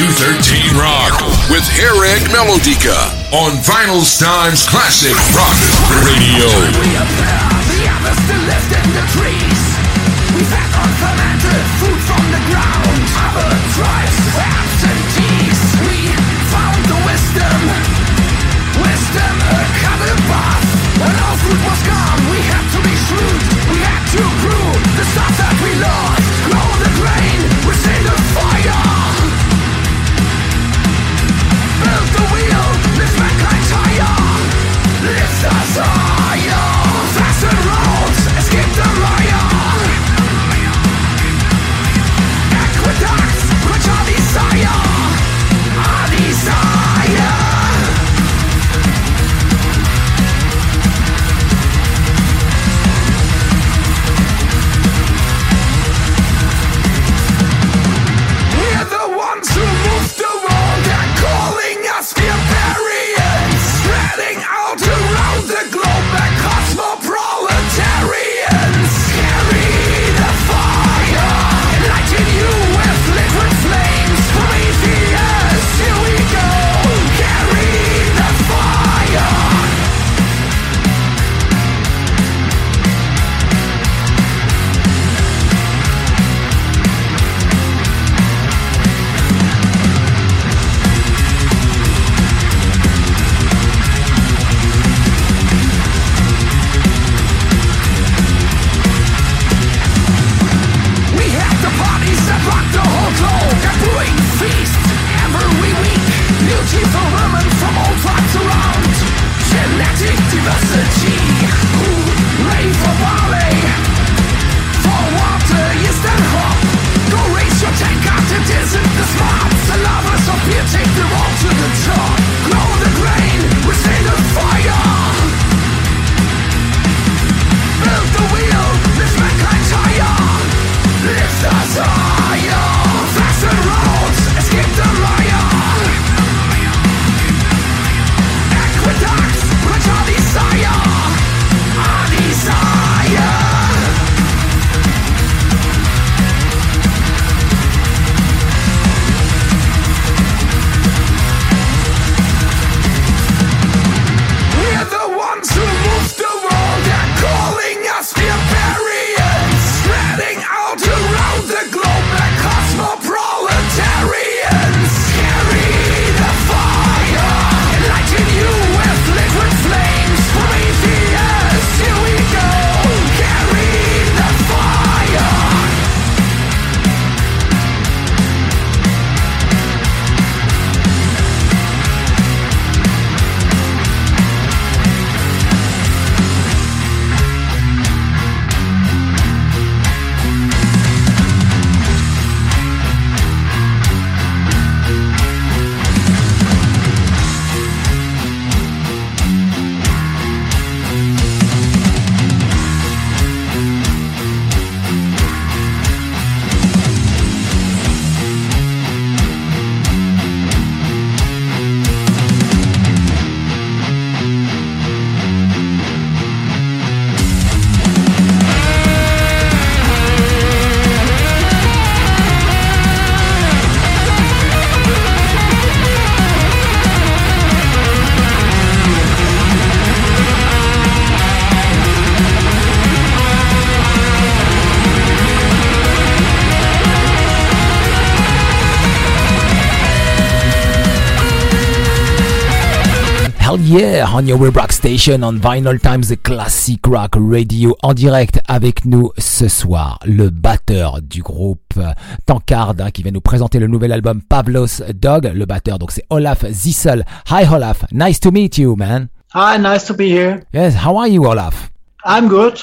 213 Rock with Eric Melodica on Vinyl Times Classic Rock Radio. The still left in the trees. Had unfermented food from the ground. Tribes. We found the wisdom. Wisdom, a. When our food was gone, we had to be. We to the stuff that we lost. Grow the grain within the fire. Yeah, on your web rock station on Vinyl Times the Classic Rock Radio en direct avec nous ce soir, le batteur du groupe euh, Tankard hein, qui vient nous présenter le nouvel album Pavlos Dog. Le batteur donc c'est Olaf Zissel. Hi Olaf, nice to meet you man. Hi, nice to be here. Yes, how are you Olaf? I'm good.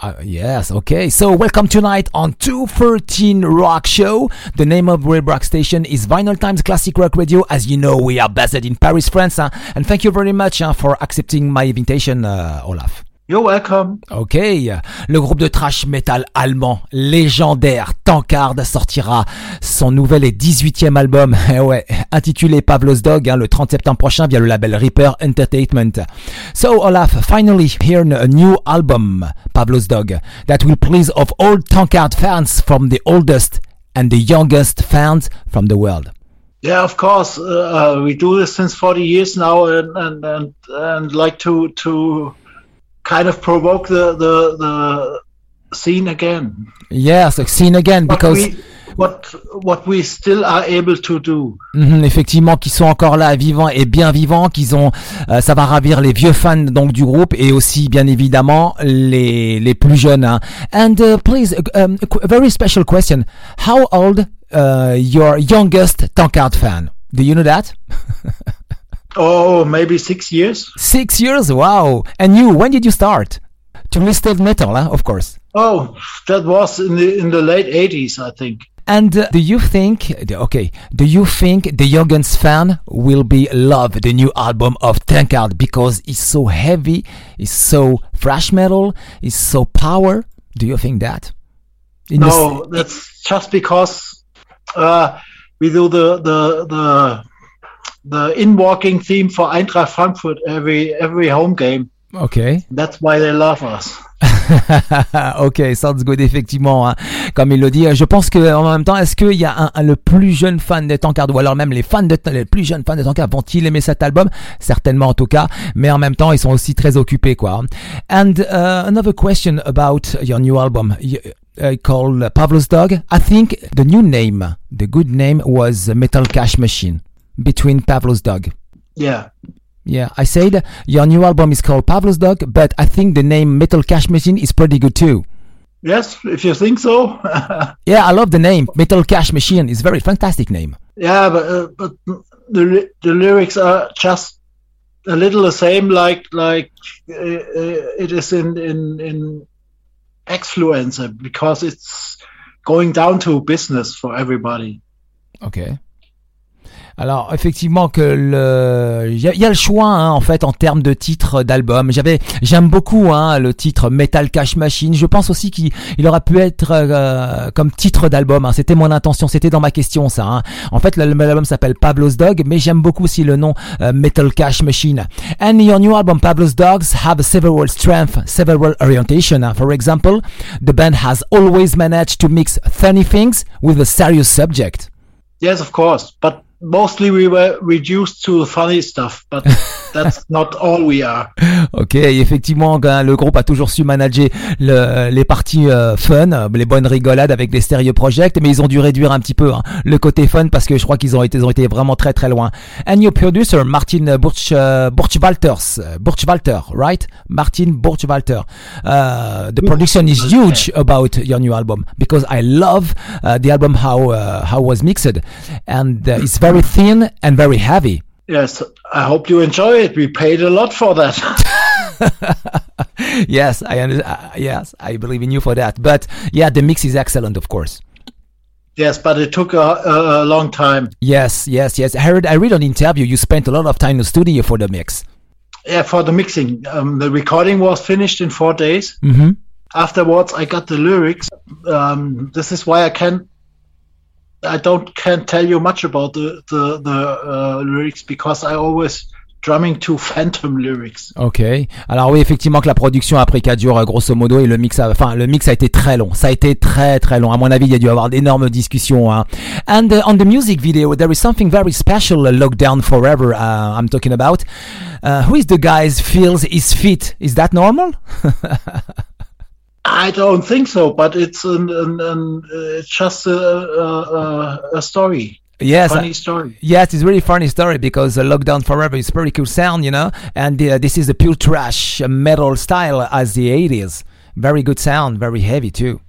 Uh, yes, okay. So welcome tonight on 213 Rock Show. The name of Web Rock Station is Vinyl Times Classic Rock Radio. As you know, we are based in Paris, France. And thank you very much huh, for accepting my invitation, uh, Olaf. You're welcome. Ok, le groupe de trash metal allemand légendaire Tankard sortira son nouvel et 18e album, eh ouais, intitulé Pavlos Dog, hein, le 30 septembre prochain via le label Reaper Entertainment. So Olaf, finally here a new album, Pavlos Dog, that will please of all Tankard fans from the oldest and the youngest fans from the world. Yeah, of course. Uh, uh, we do this since 40 years now, and and and, and like to to kind of provoke the the the scene again. Yes, seen again What because we what what we still are able to do. Mhm, effectivement qu'ils sont encore là vivants et bien vivants qu'ils ont euh, ça va ravir les vieux fans donc du groupe et aussi bien évidemment les les plus jeunes hein. and uh, please um, a qu- a very special question how old uh, your youngest Tankard fan? Do you know that? Oh, maybe six years. six years wow and you when did you start to listen to metal huh? of course Oh, that was in the in the late 80s, I think. And uh, do you think, okay, do you think the youngest fan will be love the new album of Tankard because it's so heavy, it's so thrash metal, it's so power? Do you think that? In No, that's just because uh, we do the the the the in walking theme for Eintracht Frankfurt every every home game. okay. That's why they love us. ok, sounds good, effectivement. hein. Comme il le dit, je pense que en même temps, est-ce qu'il y a un, un- le plus jeune fan de Tankard ou alors même les fans de les plus jeunes fans de Tankard vont-ils aimer cet album? Certainement en tout cas, mais en même temps, ils sont aussi très occupés, quoi. And uh, another question about your new album. y- Uh, called Pavlo's Dog. I think the new name, the good name was Metal Cash Machine between Pavlo's Dog. Yeah. Yeah, I said your new album is called Pavlo's Dog, but I think the name Metal Cash Machine is pretty good too. Yes, if you think so. Yeah, I love the name Metal Cash Machine. It's a very fantastic name. yeah, but uh, but the the lyrics are just a little the same, like like uh, uh, it is in in in Exfluencer because it's going down to business for everybody. Ok. Alors effectivement que le il y, a- le choix hein, en fait en termes de titre d'album. J'avais j'aime beaucoup hein, le titre Metal Cash Machine. Je pense aussi qu'il il aurait pu être euh, comme titre d'album. hein. C'était mon intention, c'était dans ma question ça. hein. En fait l'al- l'album s'appelle Pablo's Dog, mais j'aime beaucoup aussi le nom euh, Metal Cash Machine. And your new album Pablo's Dogs have several strengths, several orientation. For example, the band has always managed to mix funny things with a serious subject. Yes, of course, but mostly we were reduced to funny stuff, but that's not all we are. Ok, effectivement, hein, le groupe a toujours su manager le- les parties euh, fun, les bonnes rigolades avec des sérieux projects, mais ils ont dû réduire un petit peu hein, le côté fun parce que je crois qu'ils ont été, ils ont été vraiment très très loin. And your producer, Martin Burch, uh, Burchwalters, Burchwalter, right? Martin Burchwalter. Uh, the production is huge about your new album because I love uh, the album how uh, how was mixed, and uh, it's very thin and very heavy. Yes, I hope you enjoy it. We paid a lot for that. yes, I uh, yes, I believe in you for that. But yeah, the mix is excellent, of course. yes, but it took a, a, long time. Yes, yes, yes. I heard, I read on interview you spent a lot of time in the studio for the mix. Yeah, for the mixing. Um, the recording was finished in four days. Mm-hmm. Afterwards, I got the lyrics. Um, this is why I can't. I don't can't tell you much about the the, the uh, lyrics because I always drumming to phantom lyrics. Ok. Alors oui, effectivement que la production a pris 4 jours, euh, grosso modo, et le mix, a, enfin le mix a été très long. Ça a été très très long. À mon avis, il y a dû avoir d'énormes discussions. Hein. And uh, on the music video, there is something very special. Uh, Lockdown Forever. Uh, I'm talking about. Uh, who is the guys feels his feet? Is that normal? I don't think so, but it's an, an, an uh, it's just a, a, a- story, yes. funny story. Yes, it's really funny story because uh, Lockdown Forever is pretty cool sound, you know, and uh, this is the pure trash uh, metal style as the 80s. Very good sound, very heavy too.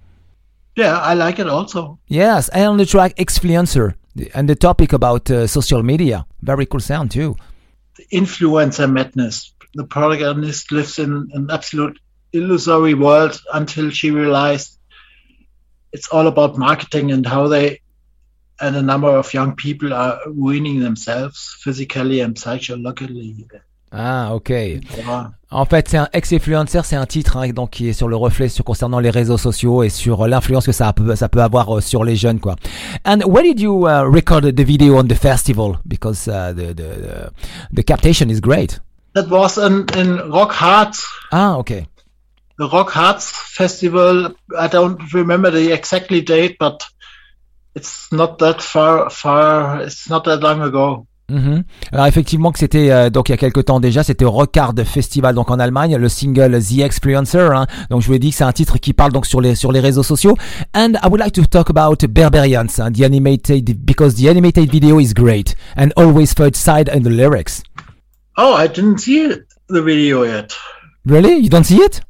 Yeah, I like it also. Yes, and on the track Exfluencer and the topic about uh, social media. Very cool sound too. Influencer madness. The protagonist lives in an absolute illusory world until she realized it's all about marketing and how they and a number of young people are ruining themselves physically and psychologically. Ah, ok. En fait, c'est un ex-influencer, c'est un titre hein, donc qui est sur le reflet sur concernant les réseaux sociaux et sur euh, l'influence que ça peut, ça peut avoir euh, sur les jeunes quoi. And where did you uh, record the video on the festival? Because uh, the, the the the captation is great. That was in, in Rock Hearts, Ah, ok. The Rock Hearts Festival. I don't remember the exactly date, but it's not that far, far. It's not that long ago. Mhm. Alors effectivement que c'était euh, donc il y a quelque temps déjà, c'était au Rockard Festival donc en Allemagne, le single The Experiencer. Hein. Donc je vous ai dit que c'est un titre qui parle donc sur les sur les réseaux sociaux. And I would like to talk about Berberians, hein, the animated because the animated video is great and always third side in the lyrics. Oh, I didn't see the video yet. Really, you don't see it?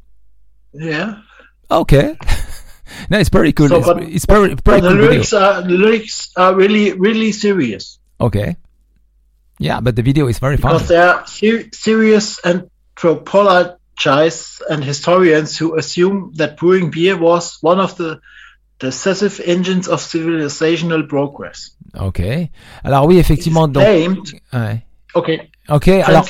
Yeah. Okay. no, it's very cool. So, it's, but- it's very very But the cool video. lyrics are the lyrics are really really serious Okay. Yeah, but the video is very fun. because they are ser- serious anthropologists and historians who assume that brewing beer was one of the decisive engines of civilizational progress. Ok. Alors oui, effectivement, donc. Claimed. Ouais. Okay, Ok. Alors.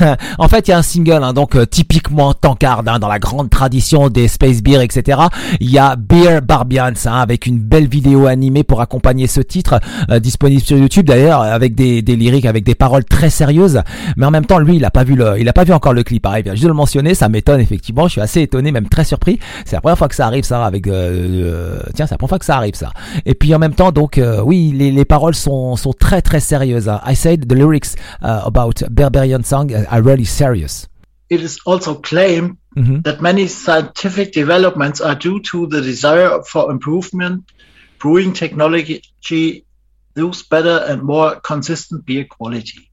en fait, il y a un single, hein, donc euh, typiquement tankard, hein, dans la grande tradition des space beer, etc. Il y a Beer Barbians, hein, avec une belle vidéo animée pour accompagner ce titre, euh, disponible sur YouTube d'ailleurs, avec des, des lyriques, avec des paroles très sérieuses. Mais en même temps, lui, il a pas vu le, il a pas vu encore le clip. hein, il vient juste de le mentionner, ça m'étonne effectivement. Je suis assez étonné, même très surpris. C'est la première fois que ça arrive, ça, avec. euh, euh, tiens, c'est la première fois que ça arrive, ça. Et puis en même temps, donc, euh, oui, les, les paroles sont sont très très sérieuses. hein. I said the lyrics uh, about Berberian song uh, are really serious. It is also claimed Mhm. that many scientific developments are due to the desire for improvement, brewing technology, thus better and more consistent beer quality.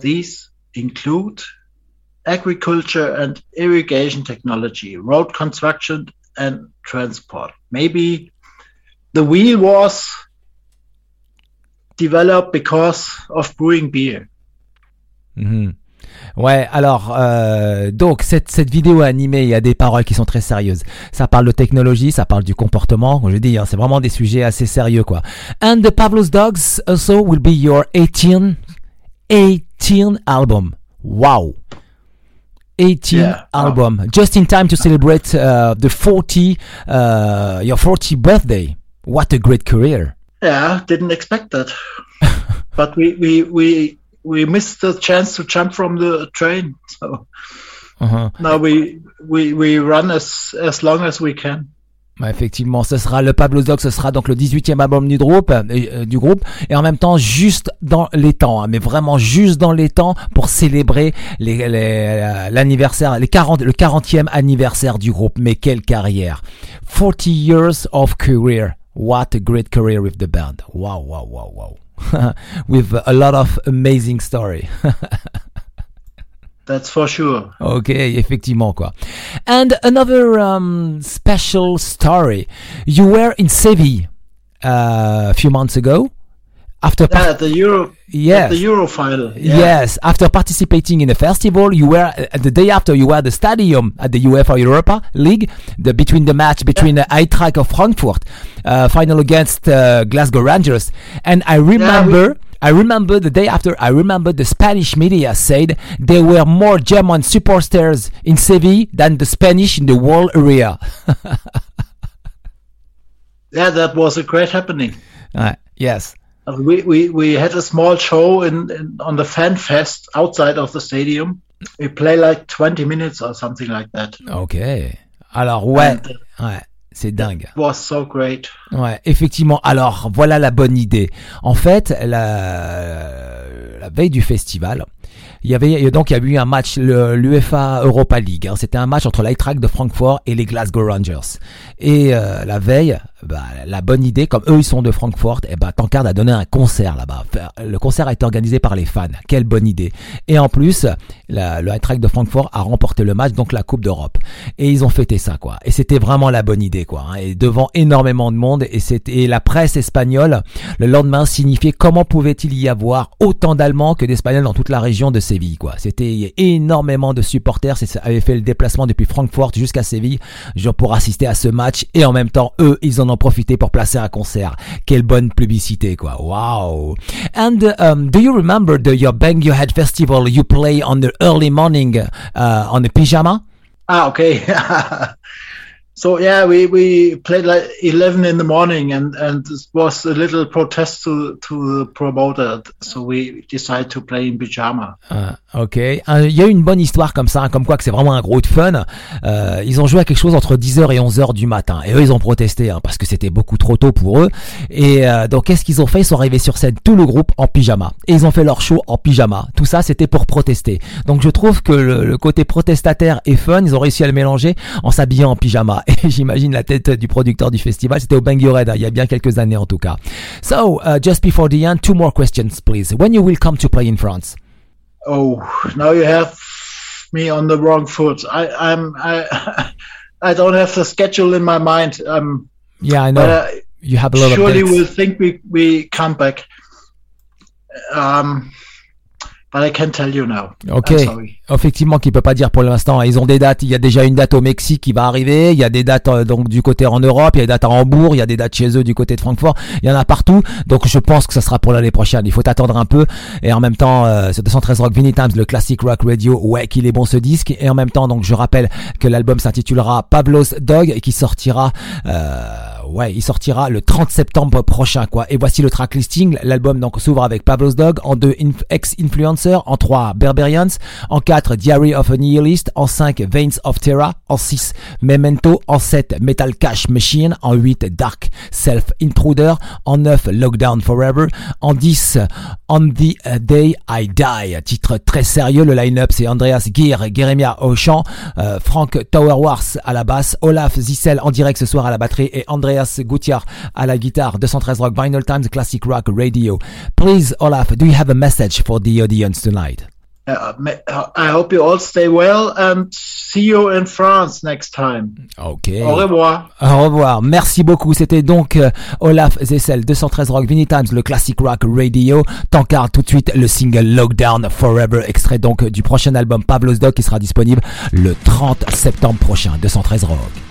These include agriculture and irrigation technology, road construction and transport. Maybe the wheel was developed because of brewing beer. Mhm. Ouais, alors euh, donc cette cette vidéo animée, il y a des paroles qui sont très sérieuses. Ça parle de technologie, ça parle du comportement. Comme je dis, hein, c'est vraiment des sujets assez sérieux quoi. And the Pavlos Dogs also will be your 18 18 album. Wow. 18 Yeah. album, just in time to celebrate uh, the 40 uh, your 40 birthday. What a great career. Yeah, didn't expect that. but we, we we we missed the chance to jump from the train. So Uh-huh. now we we we run as as long as we can. Ouais, effectivement, ce sera le Pablo Dog, ce sera donc le 18e album du groupe, euh, euh, du groupe, et en même temps juste dans les temps, hein, mais vraiment juste dans les temps pour célébrer les- les- euh, l'anniversaire, les 40, le 40e anniversaire du groupe. Mais quelle carrière! 40 years of career. What a great career with the band. Wow, wow, wow, wow. with a lot of amazing story. That's for sure. Ok, effectivement quoi. And another um, special story. You were in Seville uh, a few months ago. After Yeah, the Euro. Yes. The Eurofinal. Yeah. Yes, after participating in a festival, you were uh, the day after you were at the stadium at the UEFA Europa League, the between the match between the Eintracht of Frankfurt, uh, final against uh, Glasgow Rangers, and I remember. I remember the day after, I remember the Spanish media said there were more German supporters in Seville than the Spanish in the whole area. Yeah, that was a great happening. Uh, yes. We we we had a small show in, in on the Fan Fest outside of the stadium. We play like 20 minutes or something like that. Ok. Alors, ouais. Uh, Ouais. C'est dingue. It was so great. Ouais, effectivement. Alors, voilà la bonne idée. En fait, la, la veille du festival, il y avait donc il y a eu un match l'UEFA Europa League. hein. C'était un match entre l'Eintracht de Francfort et les Glasgow Rangers. Et euh, la veille, bah, la bonne idée, comme eux ils sont de Francfort, et ben Tankard a donné un concert là-bas. Le concert a été organisé par les fans. Quelle bonne idée. Et en plus, le Eintracht de Francfort a remporté le match, donc la Coupe d'Europe. Et ils ont fêté ça, quoi. Et c'était vraiment la bonne idée, quoi. hein. Et devant énormément de monde, et c'était la presse espagnole le lendemain signifiait comment pouvait-il y avoir autant d'Allemands que d'Espagnols dans toute la région de Séville, quoi. C'était énormément de supporters, c'est- avaient fait le déplacement depuis Francfort jusqu'à Séville, genre pour assister à ce match, et en même temps, eux, ils en ont profité pour placer un concert. Quelle bonne publicité, quoi. Wow. And um, do you remember the your Bang Your Head festival you play on the early morning uh, on a pyjama? Ah, okay. so yeah, we, we played like eleven in the morning, and and it was a little protest to to the promoter. So we decided to play in pyjama. Ah, ok. Euh, Il y a eu une bonne histoire comme ça, comme quoi que c'est vraiment un gros de fun. Euh, ils ont joué à quelque chose entre 10h et 11h du matin. Et eux, ils ont protesté hein, parce que c'était beaucoup trop tôt pour eux. Et euh, donc, qu'est-ce qu'ils ont fait? Ils sont arrivés sur scène, tout le groupe en pyjama. Et ils ont fait leur show en pyjama. Tout ça, c'était pour protester. Donc, je trouve que le, le côté protestataire et fun, ils ont réussi à le mélanger en s'habillant en pyjama. J'imagine la tête du producteur du festival. C'était au Bangor Red, hein, il y a bien quelques années en tout cas. So, uh, just before the end, two more questions, please. When you will come to play in France Oh, now you have me on the wrong foot. I I'm I I don't have the schedule in my mind. Um, Yeah, I know. but uh, you have a lot surely of dates. we'll think we we come back. Um, but I can't tell you now. Ok. Effectivement, qu'il peut pas dire pour l'instant. Ils ont des dates. Il y a déjà une date au Mexique qui va arriver. Il y a des dates euh, donc du côté en Europe. Il y a des dates à Hambourg. Il y a des dates chez eux du côté de Francfort. Il y en a partout. Donc je pense que ça sera pour l'année prochaine. Il faut attendre un peu. Et en même temps, euh, ce 213 Rock Vinny Times, le classic rock radio. Ouais, qu'il est bon ce disque. Et en même temps, donc je rappelle que l'album s'intitulera Pablo's Dog et qui sortira. Euh, ouais, il sortira le 30 septembre prochain, quoi. Et voici le track listing. L'album donc s'ouvre avec Pablo's Dog en deux Inf- ex-influencer, en trois Berberians, en quatre Diary of a Nihilist, en 5 Veins of Terra, en 6 Memento, en 7 Metal Cash Machine, en 8 Dark Self Intruder, en 9 Lockdown Forever, en 10 On the Day I Die. Titre très sérieux, le line-up c'est Andreas Gear, Jeremia au chant, euh, Frank Towerwars à la basse, Olaf Zissel en direct ce soir à la batterie et Andreas Gutiar à la guitare. 213 Rock Vinyl Times Classic Rock Radio. Please, Olaf, do you have a message for the audience? Tonight? Uh, uh, I hope you all stay well and see you in France next time. Ok. Au revoir. Au revoir. Merci beaucoup. C'était donc euh, Olaf Zessel, 213 Rock Vinny Times, le classic rock radio. Tankard tout de suite le single Lockdown Forever, extrait donc du prochain album Pablo's Dog qui sera disponible le 30 septembre prochain. 213 Rock.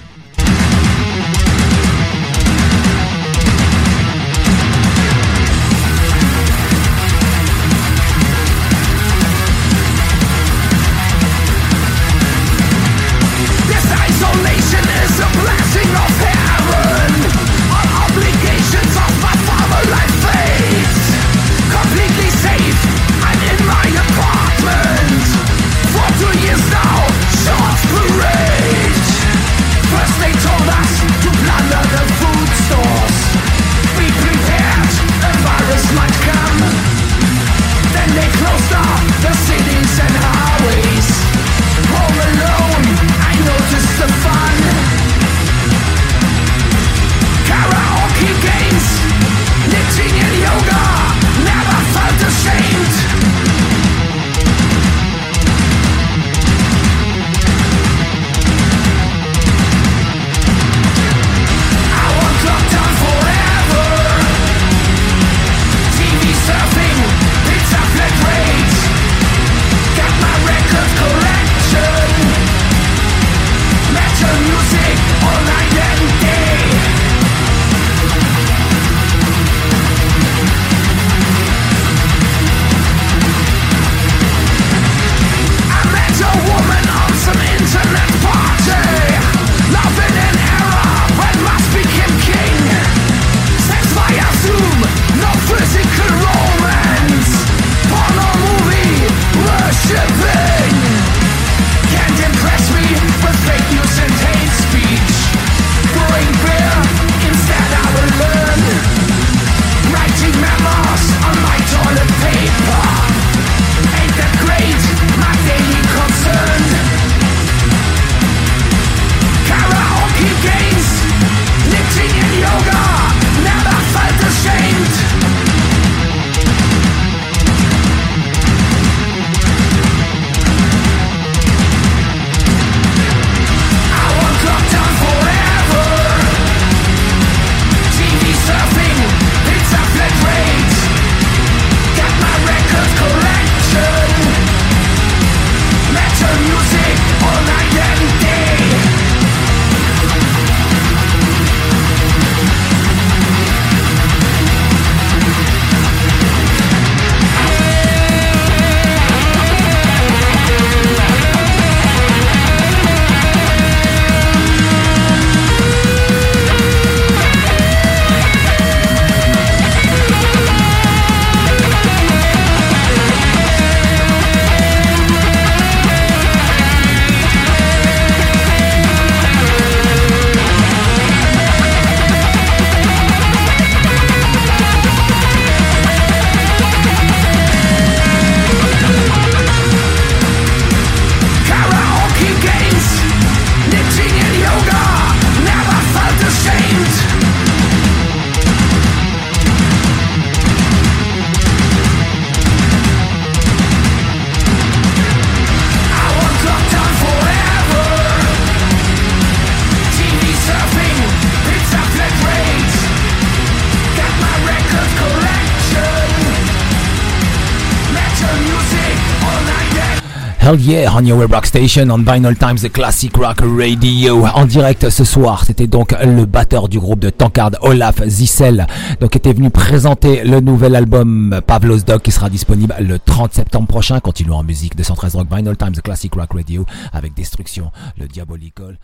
On your rock station on Vinyl Times the Classic Rock Radio en direct ce soir. C'était donc le batteur du groupe de Tankard, Olaf Zissel, donc était venu présenter le nouvel album Pavlos Dog qui sera disponible le 30 septembre prochain. Continuons en musique de 113 Rock Vinyl Times the Classic Rock Radio avec Destruction, le Diabolical.